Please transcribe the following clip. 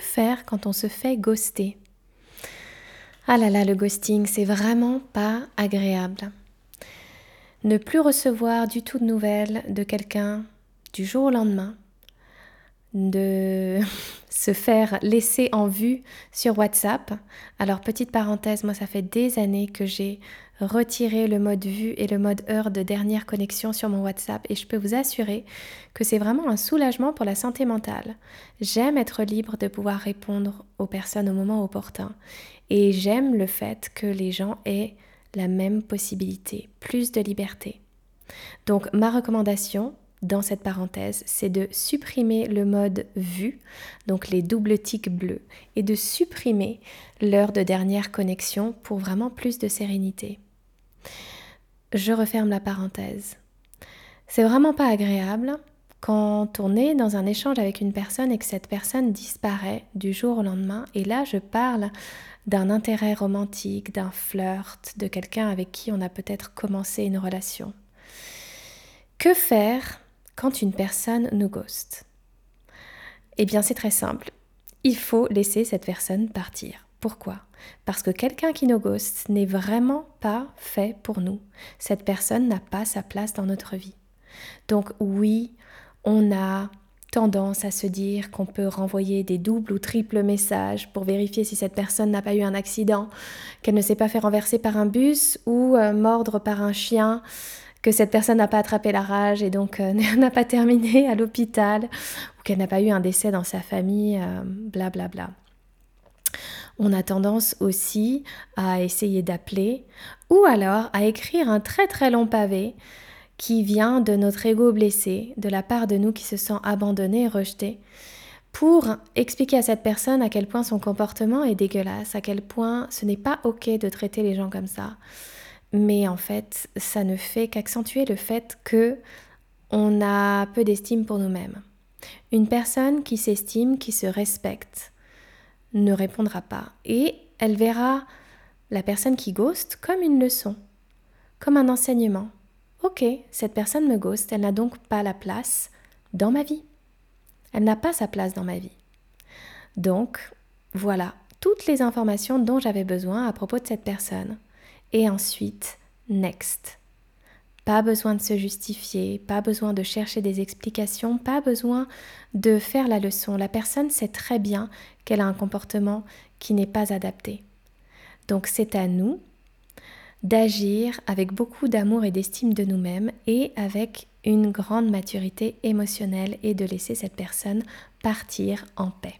faire quand on se fait ghoster Ah là là, le ghosting, c'est vraiment pas agréable. Ne plus recevoir du tout de nouvelles de quelqu'un du jour au lendemain, de se faire laisser en vue sur WhatsApp. Alors petite parenthèse, moi ça fait des années que j'ai retiré le mode vue et le mode heure de dernière connexion sur mon WhatsApp et je peux vous assurer que c'est vraiment un soulagement pour la santé mentale. J'aime être libre de pouvoir répondre aux personnes au moment opportun et j'aime le fait que les gens aient la même possibilité, plus de liberté. Donc ma recommandation, dans cette parenthèse, c'est de supprimer le mode vue, donc les doubles tics bleus, et de supprimer l'heure de dernière connexion pour vraiment plus de sérénité. Je referme la parenthèse. C'est vraiment pas agréable quand on est dans un échange avec une personne et que cette personne disparaît du jour au lendemain. Et là, je parle d'un intérêt romantique, d'un flirt, de quelqu'un avec qui on a peut-être commencé une relation. Que faire quand une personne nous ghost Eh bien, c'est très simple. Il faut laisser cette personne partir. Pourquoi? Parce que quelqu'un qui nous ghost n'est vraiment pas fait pour nous. Cette personne n'a pas sa place dans notre vie. Donc oui, on a tendance à se dire qu'on peut renvoyer des doubles ou triples messages pour vérifier si cette personne n'a pas eu un accident, qu'elle ne s'est pas fait renverser par un bus ou euh, mordre par un chien, que cette personne n'a pas attrapé la rage et donc euh, n'a pas terminé à l'hôpital, ou qu'elle n'a pas eu un décès dans sa famille, blablabla. Euh, bla bla. On a tendance aussi à essayer d'appeler ou alors à écrire un très très long pavé qui vient de notre ego blessé, de la part de nous qui se sent abandonné et rejeté, pour expliquer à cette personne à quel point son comportement est dégueulasse, à quel point ce n'est pas ok de traiter les gens comme ça, mais en fait, ça ne fait qu'accentuer le fait que on a peu d'estime pour nous-mêmes. Une personne qui s'estime, qui se respecte, ne répondra pas et elle verra la personne qui ghost comme une leçon, comme un enseignement. Ok, cette personne me ghost, elle n'a donc pas la place dans ma vie. Elle n'a pas sa place dans ma vie. Donc, voilà toutes les informations dont j'avais besoin à propos de cette personne et ensuite next. Pas besoin de se justifier, pas besoin de chercher des explications, pas besoin de faire la leçon. La personne sait très bien qu'elle a un comportement qui n'est pas adapté. Donc c'est à nous d'agir avec beaucoup d'amour et d'estime de nous-mêmes et avec une grande maturité émotionnelle et de laisser cette personne partir en paix.